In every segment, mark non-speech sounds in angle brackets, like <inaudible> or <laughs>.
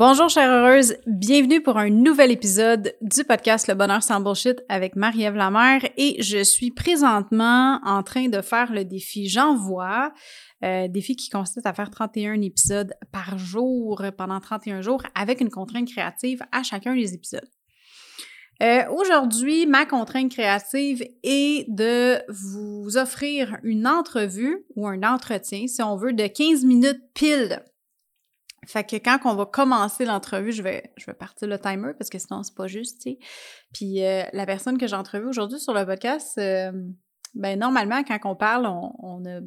Bonjour chère heureuse, bienvenue pour un nouvel épisode du podcast Le Bonheur sans Bullshit avec Marie-Ève Lamère et je suis présentement en train de faire le défi. J'envoie, euh, défi qui consiste à faire 31 épisodes par jour pendant 31 jours avec une contrainte créative à chacun des épisodes. Euh, Aujourd'hui, ma contrainte créative est de vous offrir une entrevue ou un entretien, si on veut, de 15 minutes pile fait que quand on va commencer l'entrevue, je vais, je vais partir le timer parce que sinon, c'est pas juste. Puis euh, la personne que j'ai entrevue aujourd'hui sur le podcast, euh, ben normalement, quand on parle, on, on, a,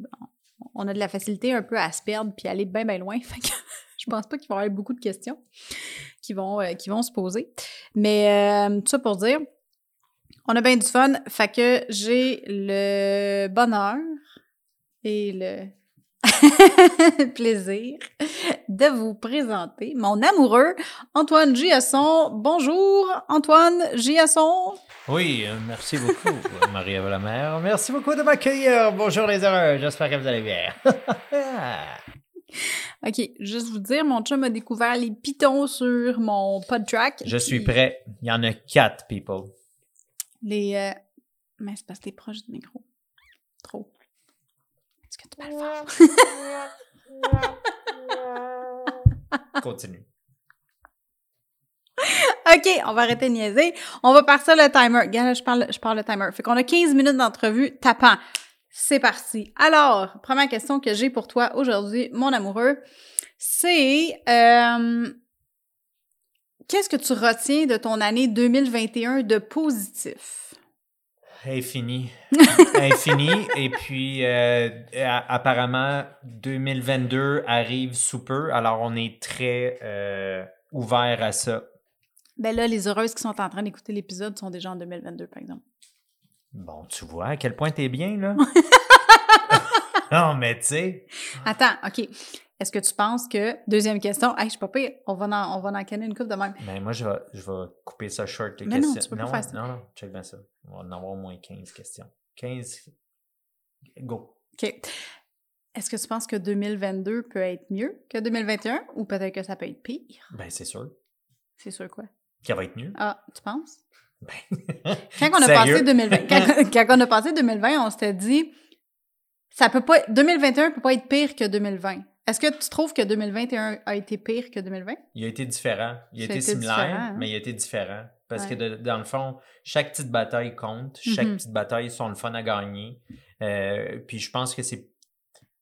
on a de la facilité un peu à se perdre puis aller bien, bien loin. <laughs> Fait que je pense pas qu'il va y avoir beaucoup de questions qui vont, euh, qui vont se poser. Mais tout ça pour dire, on a bien du fun. Fait que j'ai le bonheur et le <laughs> plaisir de vous présenter mon amoureux Antoine Giasson. Bonjour Antoine Giasson. Oui, euh, merci beaucoup <laughs> Marie-Ève Lamère. Merci beaucoup de m'accueillir. Bonjour les heureux, j'espère que vous allez bien. <laughs> OK, juste vous dire, mon chum a découvert les pitons sur mon podtrack. Je suis prêt. Il y en a quatre, people. Les... Euh, mais c'est parce que t'es proche du micro. Trop. Est-ce que tu peux le faire? Continue. OK, on va arrêter de niaiser. On va partir le timer. Regarde, je parle, je parle le timer. Fait qu'on a 15 minutes d'entrevue tapant. C'est parti. Alors, première question que j'ai pour toi aujourd'hui, mon amoureux, c'est euh, qu'est-ce que tu retiens de ton année 2021 de positif? Infini. Infini. <laughs> Et puis, euh, apparemment, 2022 arrive sous peu. Alors, on est très euh, ouvert à ça. Ben là, les heureuses qui sont en train d'écouter l'épisode sont déjà en 2022, par exemple. Bon, tu vois à quel point t'es bien, là. <laughs> non, mais tu sais. Attends, OK. Est-ce que tu penses que, deuxième question, hey, je suis pas pire, on va en, on va en canner une coupe de même. Mais moi, je vais, je vais couper ça short. Les mais questions. non, tu peux pas faire ça. Non, non, check bien ça. On va en avoir au moins 15 questions. 15, go. OK. Est-ce que tu penses que 2022 peut être mieux que 2021 ou peut-être que ça peut être pire? Ben, c'est sûr. C'est sûr quoi? Qu'elle va être mieux. Ah, tu penses? Ben. <laughs> quand, on a passé 2020, <laughs> quand, quand, on a passé 2020, on s'était dit, ça peut pas, 2021 peut pas être pire que 2020. Est-ce que tu trouves que 2021 a été pire que 2020? Il a été différent. Il a été, similaire, hein? mais il a été différent. Parce que dans le fond, chaque petite bataille compte. Chaque mm-hmm. petite bataille sont le fun à gagner. Euh, puis je pense que c'est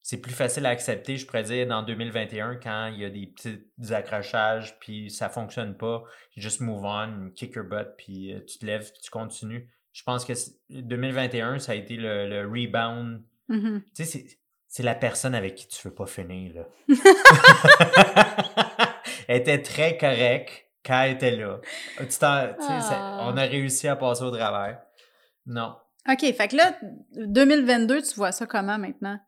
c'est plus facile à accepter, je pourrais dire, dans 2021, quand il y a des petits accrochages, puis ça fonctionne pas, juste move on, kick your butt, puis euh, tu te lèves, puis tu continues. Je pense que 2021, ça a été le, rebound. Mm-hmm. Tu sais, c'est la personne avec qui tu veux pas finir, là. <laughs> elle était très correcte quand elle était là. Ah. on a réussi à passer au travers. Non. OK, fait que là, 2022, tu vois ça comment maintenant?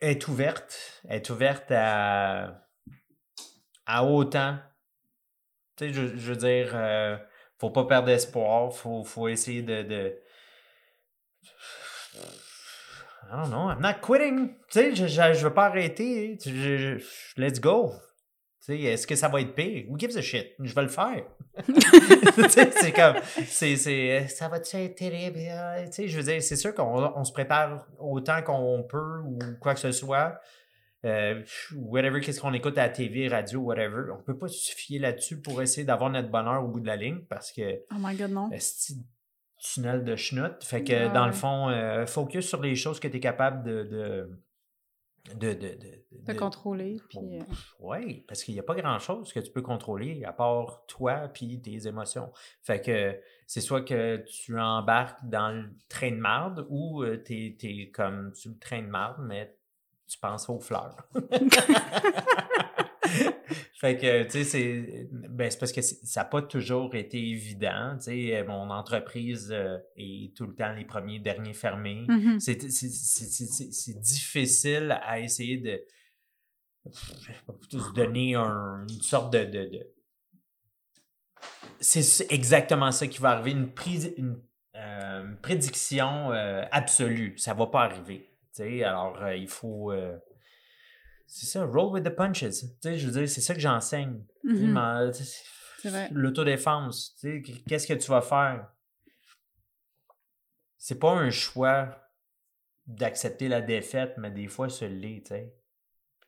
Elle est ouverte. Elle est ouverte à, à autant. Tu sais, je, veux dire, euh, faut pas perdre espoir. Faut, faut essayer de I don't know, I'm not quitting. Tu sais, je, je, veux pas arrêter. let's go. Tu sais, est-ce que ça va être pire? Who gives a shit? Je vais le faire. <laughs> c'est comme, c'est, c'est, ça va-tu être terrible? Tu sais, je veux dire, c'est sûr qu'on on se prépare autant qu'on peut ou quoi que ce soit. euh, whatever, qu'est-ce qu'on écoute à la TV, radio, whatever. On peut pas se fier là-dessus pour essayer d'avoir notre bonheur au bout de la ligne parce que. Oh my god, non. Tunnel de schnout. Fait que dans le fond, euh, focus sur les choses que tu es capable de, de de, de, de, contrôler. Puis, euh Oui, parce qu'il n'y a pas grand-chose que tu peux contrôler à part toi puis tes émotions. Fait que c'est soit que tu embarques dans le train de marde ou tu es, comme sur le train de marde, mais tu penses aux fleurs. <laughs> <laughs> <laughs> fait que, tu sais, c'est, ben, parce que ça n'a pas toujours été évident. Tu sais, mon entreprise euh, est tout le temps les premiers, derniers fermés. Mm-hmm. C'est difficile à essayer de se donner une sorte de. C'est exactement ça qui va arriver, une, prise, une, euh, prédiction euh, absolue. Ça ne va pas arriver alors, euh, il faut. Euh, c'est ça, roll with the punches. je veux dire, c'est ça que j'enseigne. Mm-hmm. L'autodéfense. Qu'est-ce que tu vas faire? C'est pas un choix d'accepter la défaite, mais des fois, ce l'est, tu sais.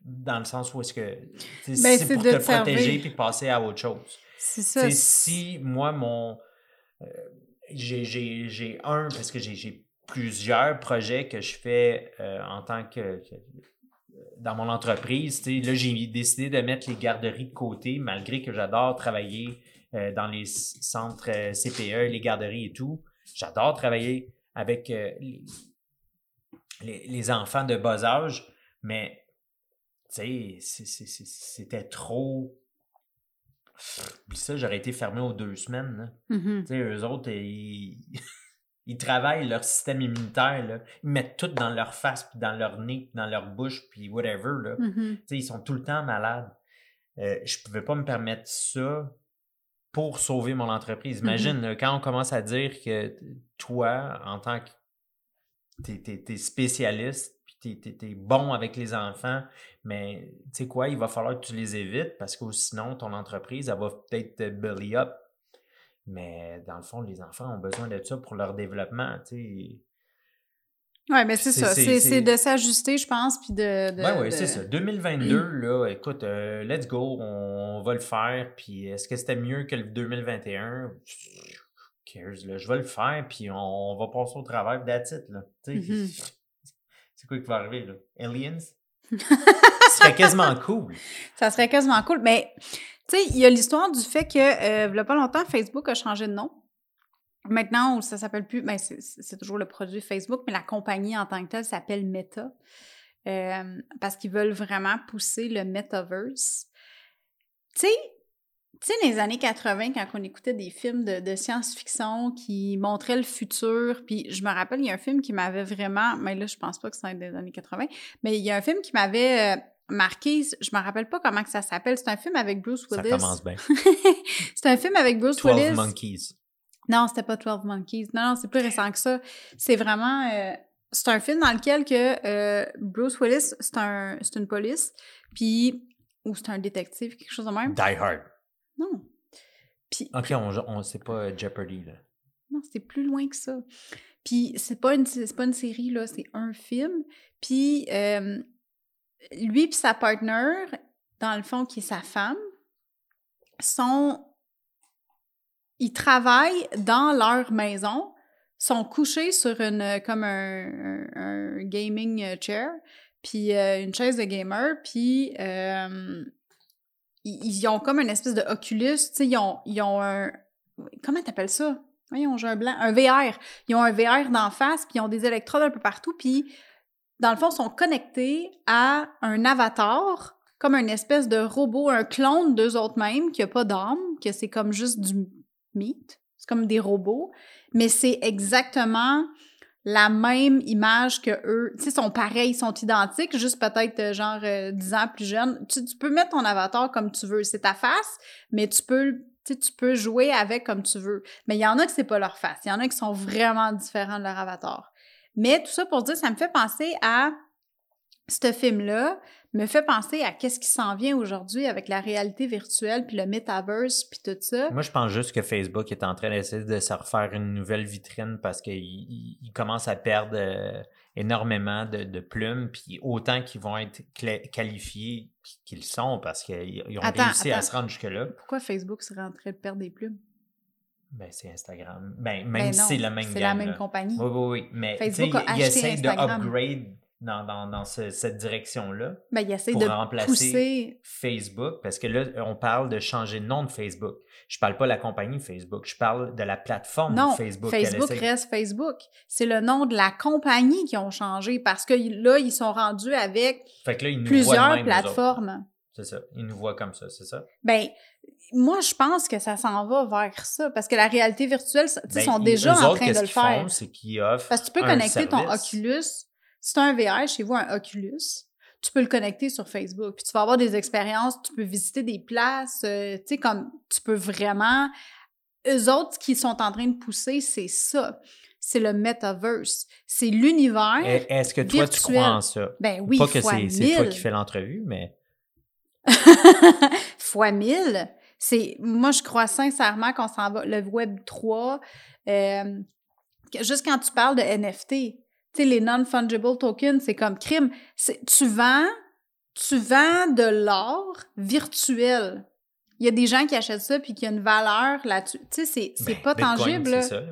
Dans le sens où est-ce que ben, c'est pour te, protéger puis passer à autre chose. C'est ça. si moi, mon. Euh, j'ai un, parce que j'ai plusieurs projets que je fais euh, en tant que, dans mon entreprise. Là, j'ai décidé de mettre les garderies de côté, malgré que j'adore travailler euh, dans les centres euh, CPE, les garderies et tout. J'adore travailler avec les, enfants de bas âge, mais c'était trop. Ça, j'aurais été fermé aux deux semaines. Mm-hmm. Eux autres, ils... Ils travaillent leur système immunitaire, là. Ils mettent tout dans leur face, puis dans leur nez, puis dans leur bouche, puis whatever, là. Mm-hmm. Ils sont tout le temps malades. Euh, je pouvais pas me permettre ça pour sauver mon entreprise. Mm-hmm. Imagine, quand on commence à dire que toi, en tant que tu es, spécialiste, puis tu es, bon avec les enfants, mais tu sais quoi, il va falloir que tu les évites parce que sinon, ton entreprise, elle va peut-être belly up mais dans le fond, les enfants ont besoin de ça pour leur développement, tu sais. Oui, mais c'est ça. C'est de s'ajuster, je pense, puis de... oui, oui, c'est ça. 2022, <clears throat> là, écoute, euh, let's go, on, va le faire, puis est-ce que c'était mieux que le 2021? Cares, là, je vais le faire, puis on, va passer au it, là. Mm-hmm. <laughs> C'est quoi qui va arriver, là? Aliens? <laughs> Ce serait quasiment cool. Ça serait quasiment cool, mais tu sais, il y a l'histoire du fait que, euh, il y a pas longtemps, Facebook a changé de nom. Maintenant, ça s'appelle plus, ben c'est toujours le produit Facebook, mais la compagnie en tant que telle s'appelle Meta. Euh, parce qu'ils veulent vraiment pousser le metaverse. Tu sais, tu sais, les années 80, quand on écoutait des films de, science-fiction qui montraient le futur, puis je me rappelle, il y a un film qui m'avait vraiment, mais là, je pense pas que c'est des années 80, mais il y a un film qui m'avait marqué, je me rappelle pas comment que ça s'appelle. C'est un film avec Bruce Willis. Ça commence bien. <laughs> c'est un film avec Bruce Willis. 12 Monkeys. Non, c'était pas 12 Monkeys. Non, non, c'est plus récent que ça. C'est vraiment... Euh, c'est un film dans lequel que euh, Bruce Willis, c'est un, une police, puis... Ou c'est un détective, quelque chose de même. Die Hard. Non. Puis... OK, on, on sait pas euh, Jeopardy, là. Non, c'est plus loin que ça. Puis c'est pas une, pas une série, là, c'est un film. Puis lui et sa partenaire, dans le fond, qui est sa femme, sont. Ils travaillent dans leur maison, sont couchés sur une comme un, gaming chair, puis euh, une chaise de gamer, puis euh, ils, ont comme une espèce de Oculus, tu sais, ils ont, ils ont un. Comment t'appelles ça? Voyons, j'ai un blanc. Un VR. Ils ont un VR d'en face, puis ils ont des électrodes un peu partout, puis dans le fond, sont connectés à un avatar, comme une espèce de robot, un clone d'eux autres mêmes, qui n'a pas d'âme, que c'est comme juste du mythe. C'est comme des robots. Mais c'est exactement la même image que eux. Tu sont pareils, ils sont identiques, juste peut-être euh, genre 10 euh, ans plus jeunes. Tu, peux mettre ton avatar comme tu veux. C'est ta face, mais tu peux tu, tu peux jouer avec comme tu veux. Mais il y en a que c'est pas leur face. Il y en a qui sont vraiment différents de leur avatar. Mais tout ça pour dire, ça me fait penser à ce film-là, me fait penser à qu'est-ce qui s'en vient aujourd'hui avec la réalité virtuelle, puis le metaverse, puis tout ça. Moi, je pense juste que Facebook est en train d'essayer de se refaire une nouvelle vitrine parce qu'il commence à perdre euh, énormément de, plumes, puis autant qu'ils vont être qualifiés qu'ils sont parce qu'ils ont réussi à se rendre jusque-là. Pourquoi Facebook serait en train de perdre des plumes? Ben, c'est Instagram. Ben, même ben si c'est la même C'est la même compagnie. Oui, oui, oui. Mais Facebook a ils essayent de upgrade dans, dans, dans cette direction-là. Ben, il essaie de remplacer pousser... Facebook, parce que là, on parle de changer de nom de Facebook. Je parle pas de la compagnie Facebook, je parle de la plateforme non, Facebook. Facebook reste Facebook. C'est le nom de la compagnie qui ont changé parce que là, ils sont rendus avec plusieurs plateformes. C'est ça. Ils nous voient comme ça, c'est ça? Ben, moi, je pense que ça s'en va vers ça parce que la réalité virtuelle, ils ben, sont déjà en train de le faire. c'est qu'ils offrent. Parce que tu peux connecter ton Oculus. Si tu as un VR chez vous, un Oculus, tu peux le connecter sur Facebook. Puis tu vas avoir des expériences, tu peux visiter des places, euh, tu sais, comme tu peux vraiment. Eux autres qui sont en train de pousser, c'est ça. C'est le metaverse. C'est l'univers. Est-ce que toi, tu crois en ça? Ben oui, Pas que c'est toi qui fais l'entrevue, mais. <laughs> fois mille. C'est, moi, je crois sincèrement qu'on s'en va. Le Web 3, euh, juste quand tu parles de NFT, tu sais, les non-fungible tokens, c'est comme crime. Tu vends, tu vends de l'or virtuel. Il y a des gens qui achètent ça puis qui a une valeur là-dessus. Tu sais, c'est, ben, pas tangible. Ça.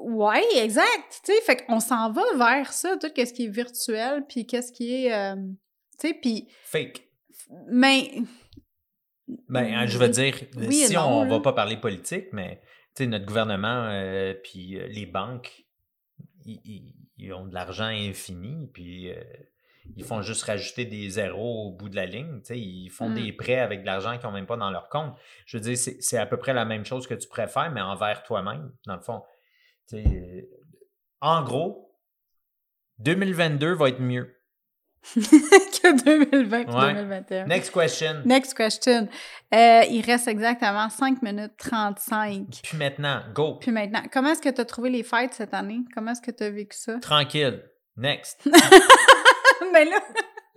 Oui, exact. Tu sais, fait qu'on s'en va vers ça, tout ce qui est virtuel, puis qu'est-ce qui est, euh, tu sais, puis... Fake. Mais ben, hein, je veux dire, si on ne va pas parler politique, mais notre gouvernement euh, puis euh, les banques, ils, ont de l'argent infini, puis euh, ils font juste rajouter des zéros au bout de la ligne. Ils font des mmh. prêts avec de l'argent qu'ils n'ont même pas dans leur compte. Je veux dire, c'est à peu près la même chose que tu préfères, mais envers toi-même, dans le fond. en gros, 2022 va être mieux. <laughs> que 2020 2021. Next question. Next question. Euh, il reste exactement 5 minutes 35. Puis maintenant, go. Puis maintenant. Comment est-ce que tu as trouvé les fêtes cette année? Comment est-ce que tu as vécu ça? Tranquille. Next. <laughs> Mais là.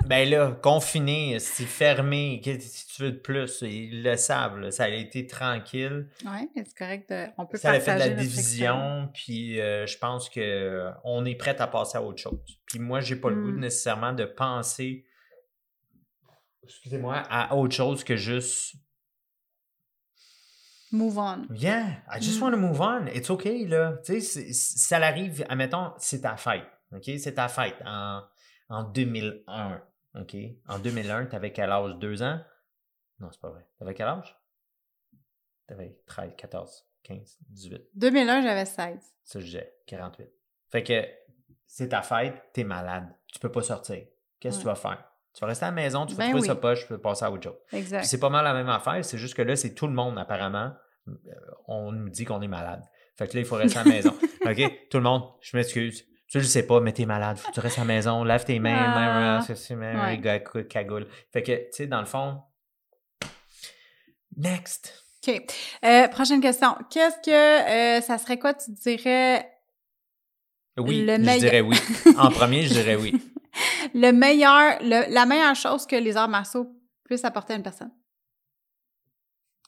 Ben là, confiné, c'est fermé, si tu veux de plus, ils le savent, ça a été tranquille. Oui, c'est correct. on peut ça a fait de la division, puis euh, je pense qu'on est prêt à passer à autre chose. Puis moi, j'ai pas le goût hmm. nécessairement de penser, excusez-moi, à autre chose que juste Move on. Yeah, I just hmm. want to move on. It's okay, là. Tu sais, ça arrive, admettons, c'est ta fête, OK? C'est ta fête en, en 2001. OK? En 2001, tu avais quel âge? Deux ans? Non, c'est pas vrai. Tu avais quel âge? Tu avais 13, 14, 15, 18. 2001, j'avais 16. Ça, je disais 48. Fait que c'est ta fête, t'es malade. Tu peux pas sortir. Qu'est-ce que tu vas faire? Tu vas rester à la maison, tu vas ben trouver sa poche, tu peux passer à autre chose. Exact. c'est pas mal la même affaire, c'est juste que là, c'est tout le monde, apparemment. Euh, on nous dit qu'on est malade. Fait que là, il faut rester à la maison. <laughs> OK? Tout le monde, je m'excuse. Tu le sais pas, mais t'es malade, faut que tu restes à la maison, lave tes mains, ah, main, ouais. cagoule. Fait que, tu sais, dans le fond, next. OK. Euh, prochaine question. Qu'est-ce que euh, ça serait quoi, tu dirais? Oui, je dirais oui. En premier, je dirais oui. <laughs> le meilleur, la meilleure chose que les arts martiaux puissent apporter à une personne?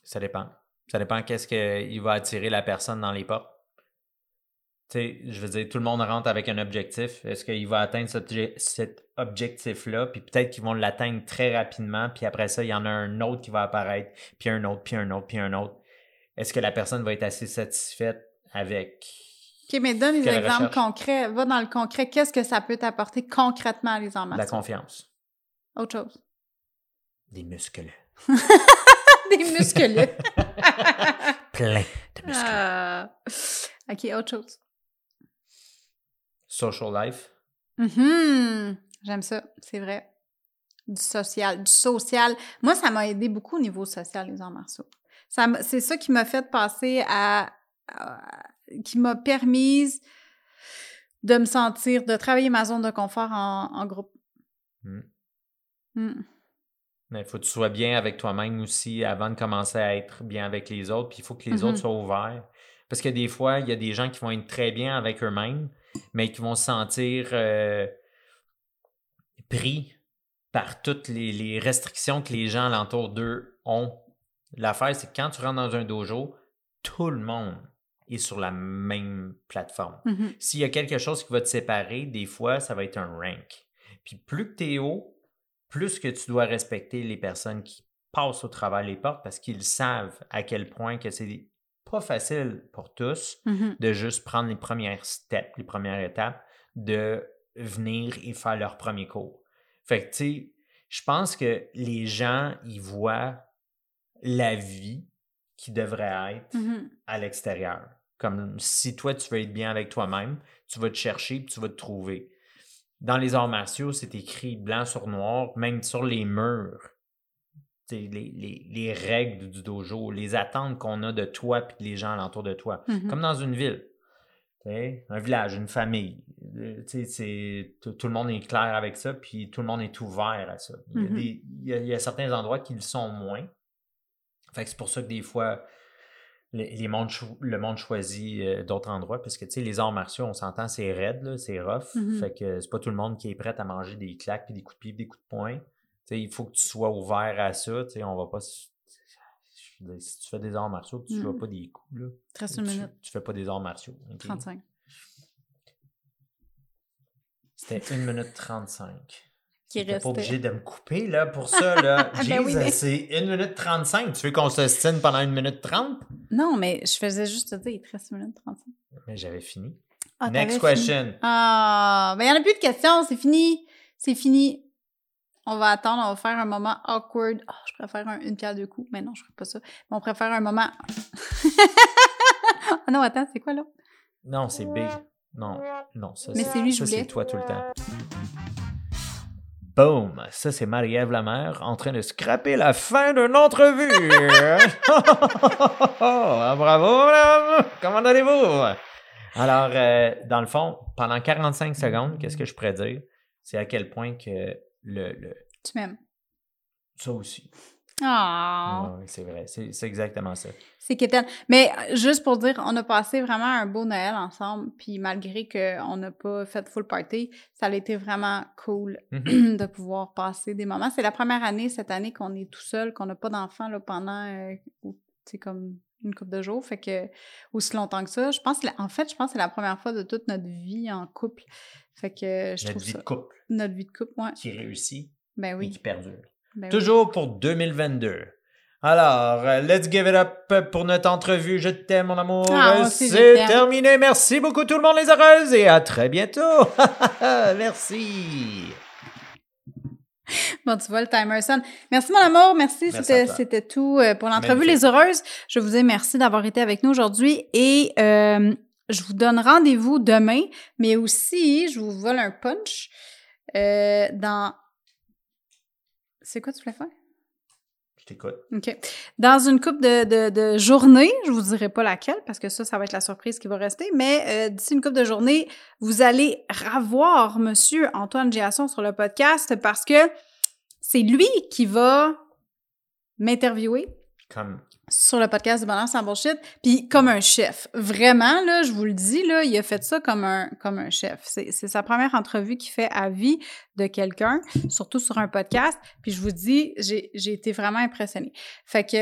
Ça dépend. Ça dépend qu'est-ce qu'il va attirer la personne dans les portes je veux dire, tout le monde rentre avec un objectif. Est-ce qu'il va atteindre cet, objectif-là? Puis peut-être qu'ils vont l'atteindre très rapidement, puis après ça, il y en a un autre qui va apparaître, puis un autre, puis un autre, puis un autre. Est-ce que la personne va être assez satisfaite avec. OK, mais donne des exemples concrets. Va dans le concret. Qu'est-ce que ça peut t'apporter concrètement, les arts La confiance. Autre chose. Des muscles. <laughs> des muscles. <laughs> Plein de muscles. Ah. OK, autre chose. Social life. Mm J'aime ça, c'est vrai. Du social, du social. Moi, ça m'a aidé beaucoup au niveau social, les arts martiaux. C'est ça qui m'a fait passer à, qui m'a permis de me sentir, de travailler ma zone de confort en, groupe. Mm. Mm. Mais il faut que tu sois bien avec toi-même aussi avant de commencer à être bien avec les autres. Puis il faut que les autres mm-hmm. soient ouverts. Parce que des fois, il y a des gens qui vont être très bien avec eux-mêmes, mais qui vont se sentir euh, pris par toutes les, restrictions que les gens alentour d'eux ont. L'affaire, c'est que quand tu rentres dans un dojo, tout le monde est sur la même plateforme. Mm-hmm. S'il y a quelque chose qui va te séparer, des fois, ça va être un rank. Puis plus que tu es haut, plus que tu dois respecter les personnes qui passent au travers les portes parce qu'ils savent à quel point que c'est pas facile pour tous Mm-hmm. de juste prendre les premières steps, les premières étapes, de venir et faire leur premier cours. Fait que, tu sais, je pense que les gens, ils voient la vie qui devrait être Mhm. à l'extérieur. Comme si toi, tu veux être bien avec toi-même, tu vas te chercher puis tu vas te trouver. Dans les arts martiaux, c'est écrit blanc sur noir, même sur les murs. Les, les- les règles du dojo, les attentes qu'on a de toi et les gens alentour de toi. Mhm. Comme dans une ville. Un village, une famille. Euh, Tout, le monde est clair avec ça, puis tout le monde est ouvert à ça. Il y a, Mhm. des- il y a- il y a certains endroits qui le sont moins. Fait que c'est pour ça que des fois, les, mondes le monde choisit euh, d'autres endroits parce que tu sais, les arts martiaux, on s'entend, c'est raide, c'est rough. Mhm. Fait que c'est pas tout le monde qui est prêt à manger des claques, puis des coups de pied, des coups de poing. Il faut que tu sois ouvert à ça. tu sais, On va pas. Si tu fais des arts martiaux, tu fais Mhm. pas des coups. Là. Il te reste Tu, tu fais pas des arts martiaux. ok? 35. C'était 1 minute 35. <laughs> Qui T'es pas obligé de me couper là, pour ça. Là. <laughs> Ben Jeez, oui, mais- c'est 1 minute 35. Tu veux qu'on se stine pendant 1 minute 30? Non, mais je faisais juste te dire, il te reste une minute 35. Mais j'avais fini. Ah, Next question. Ah, ben il n'y en a plus de questions, c'est fini. C'est fini. On va attendre, on va faire un moment awkward. Ah, je préfère un- une pierre deux coups. Mais non, je ne pas ça. Mais on préfère un moment. <laughs> ah non, attends, c'est quoi là? Non, c'est big. Non, non, ça, Mais c'est lui, je ça, voulais. c'est toi tout le temps. Boom! Ça, c'est Marie-Ève Lamère en train de scraper la fin d'une entrevue. <laughs> <laughs> Ah, Bravo, madame! Comment allez-vous? Alors, euh, dans le fond, pendant 45 secondes, qu'est-ce que je pourrais dire? C'est à quel point que le, le- Tu m'aimes. ça aussi. Ah, Ouais, c'est vrai, c'est c'est exactement ça. c'est quétaine. Mais euh, juste pour dire, on a passé vraiment un beau Noël ensemble. Puis malgré qu'on n'a pas fait full party, ça a été vraiment cool Mhm. <clears throat> de pouvoir passer des moments. C'est la première année cette année qu'on est tout seul, qu'on n'a pas d'enfants là, pendant euh, sais, comme une couple de jours. Fait que aussi longtemps que ça. Je pense que en fait, je pense que c'est la première fois de toute notre vie en couple. Fait que je Notre trouve vie ça. de couple Notre vie de couple, ouais. qui réussit Ben et oui. qui perdure. ben oui. Toujours pour 2022. Alors, euh, let's give it up pour notre entrevue. Je t'aime, mon amour. Ah, C'est terminé. Merci beaucoup, tout le monde, les heureuses, et à très bientôt. <laughs> Merci. <laughs> Bon, tu vois, le timer sonne. Merci, mon amour. Merci. Merci C'était, tout euh, pour l'entrevue. Les heureuses, je vous dis merci d'avoir été avec nous aujourd'hui et euh, je vous donne rendez-vous demain, mais aussi, je vous vole un punch euh, dans. C'est quoi tu voulais faire? Je t'écoute. OK. Dans une coupe de, de, de journées, je vous dirai pas laquelle parce que ça, ça va être la surprise qui va rester, mais euh, d'ici une coupe de journée, vous allez revoir Monsieur Antoine Giasson sur le podcast parce que c'est lui qui va m'interviewer Comme, sur le podcast de Bonheur sans bullshit, puis comme un chef. Vraiment, là, je vous le dis, là, il a fait ça comme un, comme un chef. C'est sa première entrevue qu'il fait à vie de quelqu'un, surtout sur un podcast. Puis je vous dis, j'ai été vraiment impressionnée. Fait que...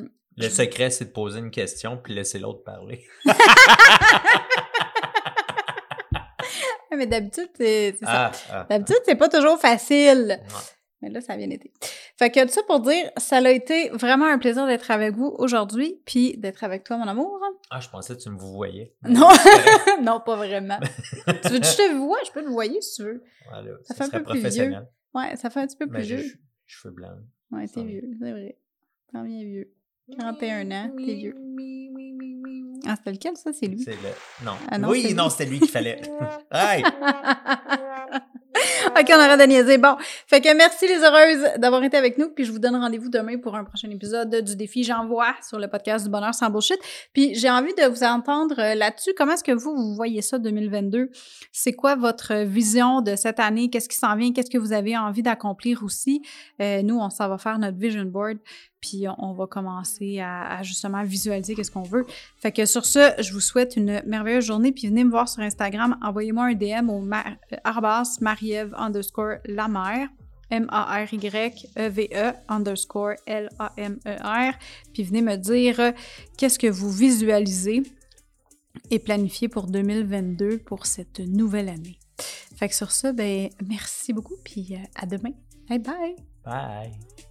euh, le secret, c'est de poser une question puis laisser l'autre parler. <laughs> mais d'habitude, c'est c'est ça. Ah, ah. D'habitude, c'est pas toujours facile. Ouais. Mais là, ça a bien été. Fait que tout ça pour dire, ça a été vraiment un plaisir d'être avec vous aujourd'hui, puis d'être avec toi, mon amour. Ah, je pensais que tu me vous voyais. <laughs> Non, <laughs> non, pas vraiment. <laughs> tu veux que je te vois? Je peux te voir si tu veux. Voilà, Ça ça, fait un peu plus professionnel. Ouais, ça fait un petit peu Mais plus vieux. ch- cheveux blancs. Ouais, t'es vieux, c'est vrai. T'en viens vieux. 41 ans, t'es vieux. Ah, c'était lequel, ça? C'est lui. C'est le... Non. Ah non, oui, c'est non, lui. c'était lui qu'il fallait. hey! <laughs> OK, on arrête de. Bon, fait que merci les heureuses d'avoir été avec nous, puis je vous donne rendez-vous demain pour un prochain épisode du défi J'envoie sur le podcast du bonheur sans bullshit. Puis j'ai envie de vous entendre euh, là-dessus. Comment est-ce que vous, vous voyez ça 2022? C'est quoi votre vision de cette année? Qu'est-ce qui s'en vient? Qu'est-ce que vous avez envie d'accomplir aussi? Euh, nous, on s'en va faire notre vision board, puis on, va commencer à, justement visualiser qu'est-ce qu'on veut. Fait que sur ce, je vous souhaite une merveilleuse journée, puis venez me voir sur Instagram, envoyez-moi un DM au euh, arrobas mariève underscore la M-A-R-Y-E-V-E underscore L-A-M-E-R, puis venez me dire euh, qu'est-ce que vous visualisez et planifier pour 2022 pour cette nouvelle année. Fait que sur ça, ben merci beaucoup, puis à demain. Bye bye! Bye!